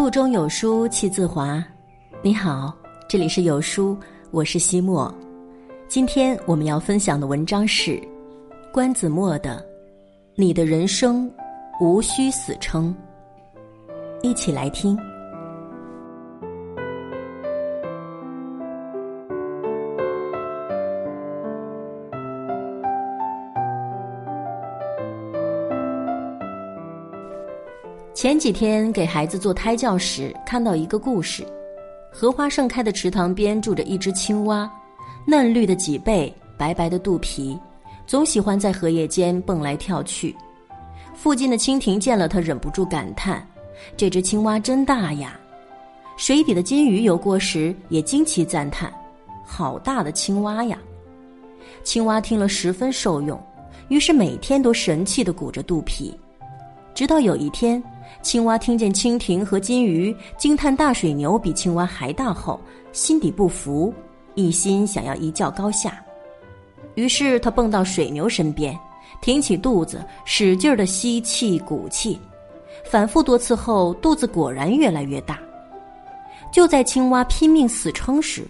腹中有书气自华。你好，这里是有书，我是西莫。今天我们要分享的文章是关子墨的《你的人生无需死撑》，一起来听。前几天给孩子做胎教时，看到一个故事：荷花盛开的池塘边住着一只青蛙，嫩绿的脊背，白白的肚皮，总喜欢在荷叶间蹦来跳去。附近的蜻蜓见了它，忍不住感叹：“这只青蛙真大呀！”水底的金鱼游过时，也惊奇赞叹：“好大的青蛙呀！”青蛙听了十分受用，于是每天都神气地鼓着肚皮。直到有一天，青蛙听见蜻蜓和金鱼惊叹大水牛比青蛙还大后，心底不服，一心想要一较高下。于是他蹦到水牛身边，挺起肚子，使劲的吸气鼓气，反复多次后，肚子果然越来越大。就在青蛙拼命死撑时，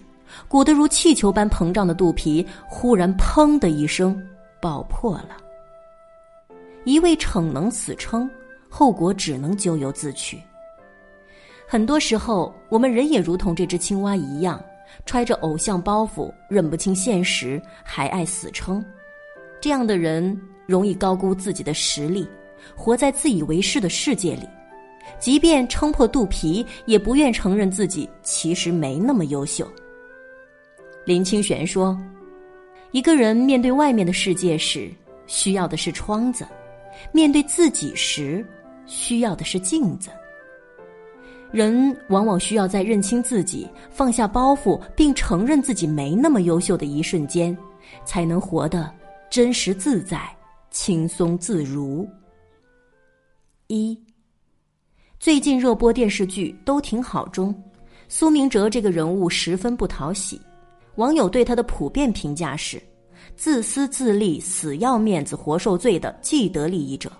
鼓得如气球般膨胀的肚皮忽然“砰”的一声爆破了。一味逞能死撑，后果只能咎由自取。很多时候，我们人也如同这只青蛙一样，揣着偶像包袱，认不清现实，还爱死撑。这样的人容易高估自己的实力，活在自以为是的世界里。即便撑破肚皮，也不愿承认自己其实没那么优秀。林清玄说：“一个人面对外面的世界时，需要的是窗子。”面对自己时，需要的是镜子。人往往需要在认清自己、放下包袱，并承认自己没那么优秀的一瞬间，才能活得真实自在、轻松自如。一，最近热播电视剧《都挺好》中，苏明哲这个人物十分不讨喜，网友对他的普遍评价是。自私自利、死要面子活受罪的既得利益者。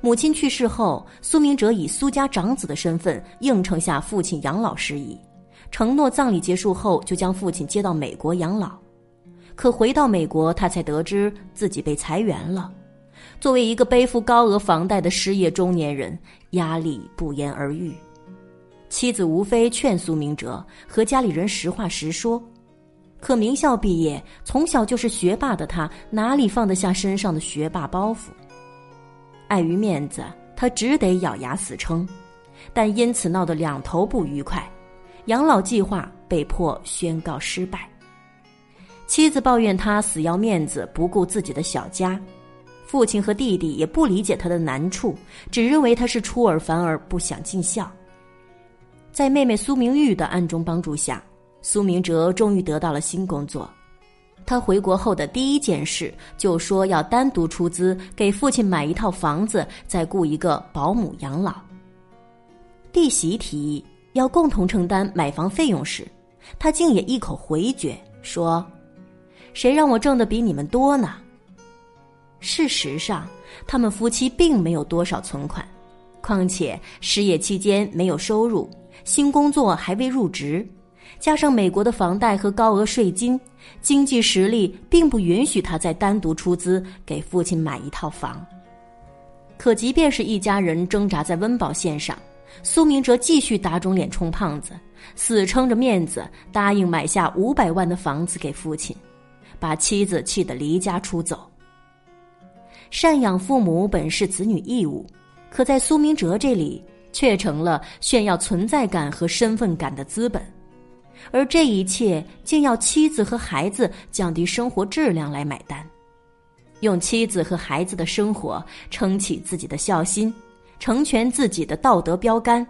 母亲去世后，苏明哲以苏家长子的身份应承下父亲养老事宜，承诺葬礼结束后就将父亲接到美国养老。可回到美国，他才得知自己被裁员了。作为一个背负高额房贷的失业中年人，压力不言而喻。妻子吴非劝苏明哲和家里人实话实说。可名校毕业，从小就是学霸的他，哪里放得下身上的学霸包袱？碍于面子，他只得咬牙死撑，但因此闹得两头不愉快，养老计划被迫宣告失败。妻子抱怨他死要面子，不顾自己的小家；父亲和弟弟也不理解他的难处，只认为他是出尔反尔，不想尽孝。在妹妹苏明玉的暗中帮助下。苏明哲终于得到了新工作，他回国后的第一件事就说要单独出资给父亲买一套房子，再雇一个保姆养老。弟媳提议要共同承担买房费用时，他竟也一口回绝说：“谁让我挣的比你们多呢？”事实上，他们夫妻并没有多少存款，况且失业期间没有收入，新工作还未入职。加上美国的房贷和高额税金，经济实力并不允许他再单独出资给父亲买一套房。可即便是一家人挣扎在温饱线上，苏明哲继续打肿脸充胖子，死撑着面子答应买下五百万的房子给父亲，把妻子气得离家出走。赡养父母本是子女义务，可在苏明哲这里却成了炫耀存在感和身份感的资本。而这一切竟要妻子和孩子降低生活质量来买单，用妻子和孩子的生活撑起自己的孝心，成全自己的道德标杆，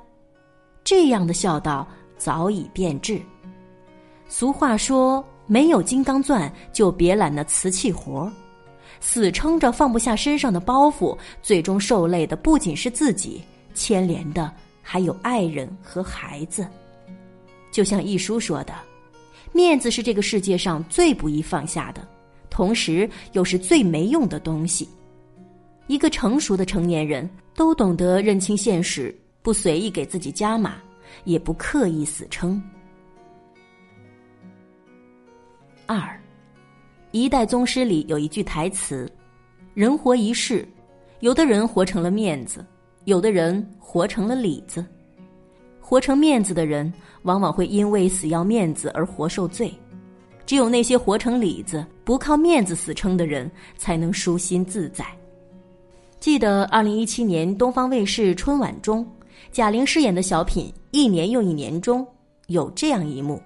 这样的孝道早已变质。俗话说：“没有金刚钻，就别揽那瓷器活死撑着放不下身上的包袱，最终受累的不仅是自己，牵连的还有爱人和孩子。就像一书说的，面子是这个世界上最不易放下的，同时又是最没用的东西。一个成熟的成年人都懂得认清现实，不随意给自己加码，也不刻意死撑。二，《一代宗师》里有一句台词：“人活一世，有的人活成了面子，有的人活成了里子。活成面子的人，往往会因为死要面子而活受罪；只有那些活成里子、不靠面子死撑的人，才能舒心自在。”记得二零一七年东方卫视春晚中，贾玲饰演的小品《一年又一年》中有这样一幕：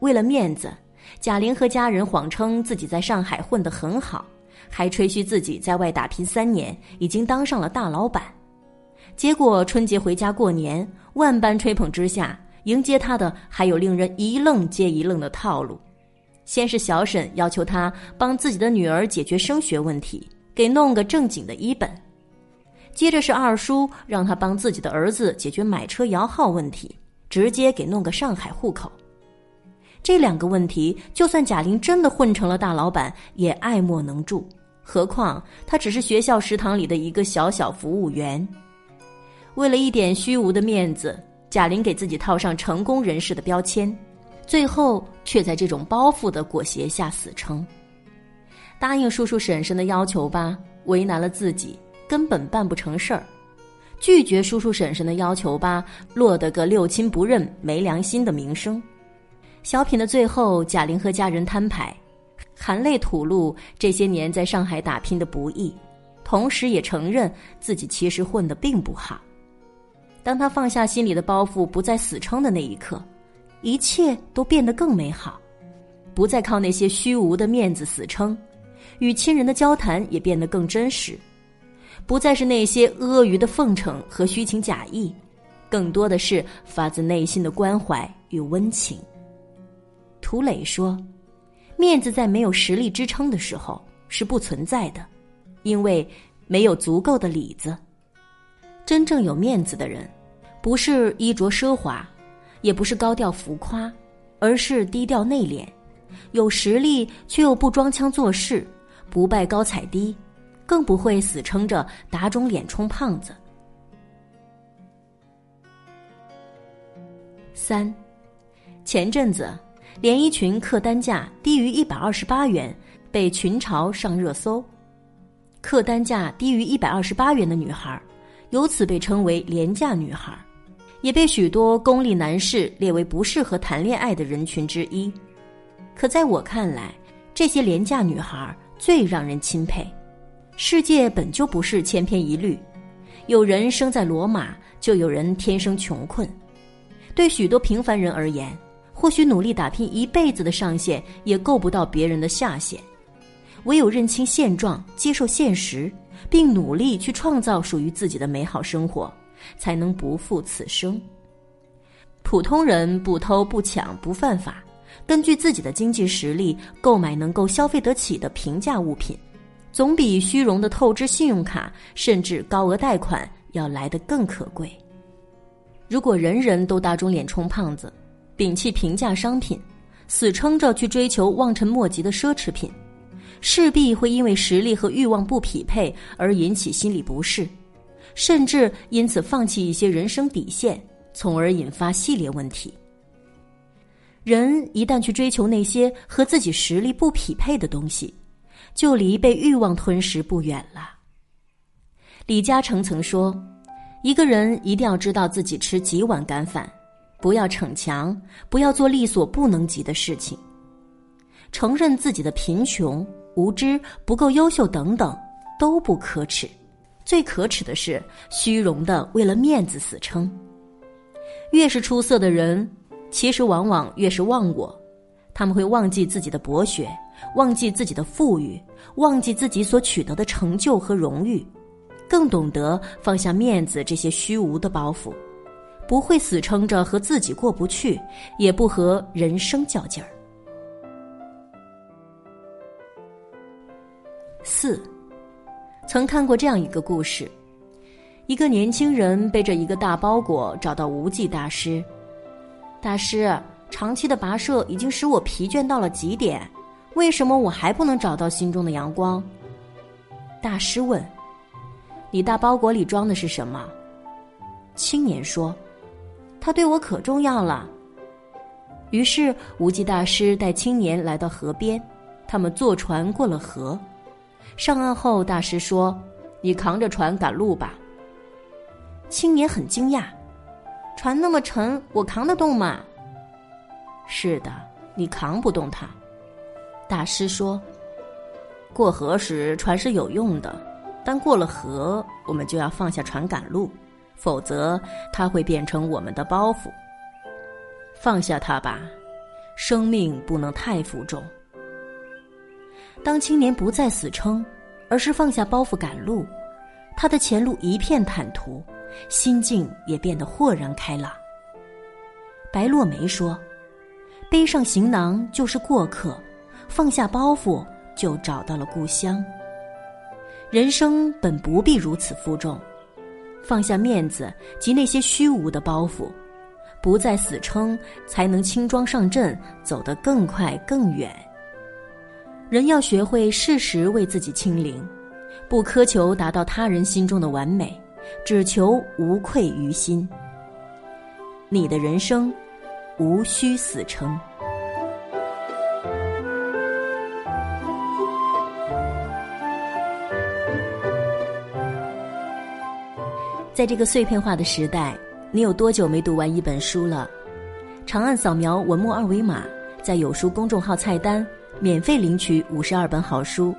为了面子。贾玲和家人谎称自己在上海混得很好，还吹嘘自己在外打拼三年已经当上了大老板。结果春节回家过年，万般吹捧之下，迎接他的还有令人一愣接一愣的套路：先是小沈要求他帮自己的女儿解决升学问题，给弄个正经的一本；接着是二叔让他帮自己的儿子解决买车摇号问题，直接给弄个上海户口。这两个问题，就算贾玲真的混成了大老板，也爱莫能助。何况她只是学校食堂里的一个小小服务员。为了一点虚无的面子，贾玲给自己套上成功人士的标签，最后却在这种包袱的裹挟下死撑。答应叔叔婶婶的要求吧，为难了自己，根本办不成事儿；拒绝叔叔婶婶的要求吧，落得个六亲不认、没良心的名声。小品的最后，贾玲和家人摊牌，含泪吐露这些年在上海打拼的不易，同时也承认自己其实混得并不好。当他放下心里的包袱，不再死撑的那一刻，一切都变得更美好，不再靠那些虚无的面子死撑，与亲人的交谈也变得更真实，不再是那些阿谀的奉承和虚情假意，更多的是发自内心的关怀与温情。涂磊说：“面子在没有实力支撑的时候是不存在的，因为没有足够的里子。真正有面子的人，不是衣着奢华，也不是高调浮夸，而是低调内敛，有实力却又不装腔作势，不拜高踩低，更不会死撑着打肿脸充胖子。”三，前阵子。连衣裙客单价低于一百二十八元，被群嘲上热搜。客单价低于一百二十八元的女孩，由此被称为廉价女孩，也被许多功利男士列为不适合谈恋爱的人群之一。可在我看来，这些廉价女孩最让人钦佩。世界本就不是千篇一律，有人生在罗马，就有人天生穷困。对许多平凡人而言。或许努力打拼一辈子的上限也够不到别人的下限，唯有认清现状、接受现实，并努力去创造属于自己的美好生活，才能不负此生。普通人不偷不抢不犯法，根据自己的经济实力购买能够消费得起的平价物品，总比虚荣的透支信用卡甚至高额贷款要来得更可贵。如果人人都打肿脸充胖子，摒弃平价商品，死撑着去追求望尘莫及的奢侈品，势必会因为实力和欲望不匹配而引起心理不适，甚至因此放弃一些人生底线，从而引发系列问题。人一旦去追求那些和自己实力不匹配的东西，就离被欲望吞噬不远了。李嘉诚曾说：“一个人一定要知道自己吃几碗干饭。”不要逞强，不要做力所不能及的事情。承认自己的贫穷、无知、不够优秀等等，都不可耻。最可耻的是虚荣的为了面子死撑。越是出色的人，其实往往越是忘我。他们会忘记自己的博学，忘记自己的富裕，忘记自己所取得的成就和荣誉，更懂得放下面子这些虚无的包袱。不会死撑着和自己过不去，也不和人生较劲儿。四，曾看过这样一个故事：一个年轻人背着一个大包裹找到无忌大师。大师，长期的跋涉已经使我疲倦到了极点，为什么我还不能找到心中的阳光？大师问：“你大包裹里装的是什么？”青年说：“他对我可重要了。”于是无忌大师带青年来到河边，他们坐船过了河。上岸后，大师说：“你扛着船赶路吧。”青年很惊讶：“船那么沉，我扛得动吗？”“是的，你扛不动它。”大师说：“过河时船是有用的，但过了河，我们就要放下船赶路，否则它会变成我们的包袱。放下它吧，生命不能太负重。”当青年不再死撑，而是放下包袱赶路，他的前路一片坦途，心境也变得豁然开朗。白落梅说：“背上行囊就是过客。”放下包袱，就找到了故乡。人生本不必如此负重，放下面子及那些虚无的包袱，不再死撑，才能轻装上阵，走得更快更远。人要学会适时为自己清零，不苛求达到他人心中的完美，只求无愧于心。你的人生，无需死撑。在这个碎片化的时代，你有多久没读完一本书了？长按扫描文末二维码，在有书公众号菜单免费领取五十二本好书，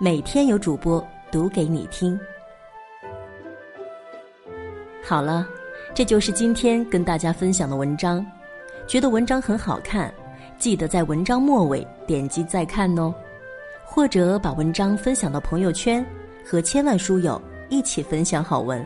每天有主播读给你听。好了，这就是今天跟大家分享的文章。觉得文章很好看，记得在文章末尾点击再看哦，或者把文章分享到朋友圈，和千万书友一起分享好文。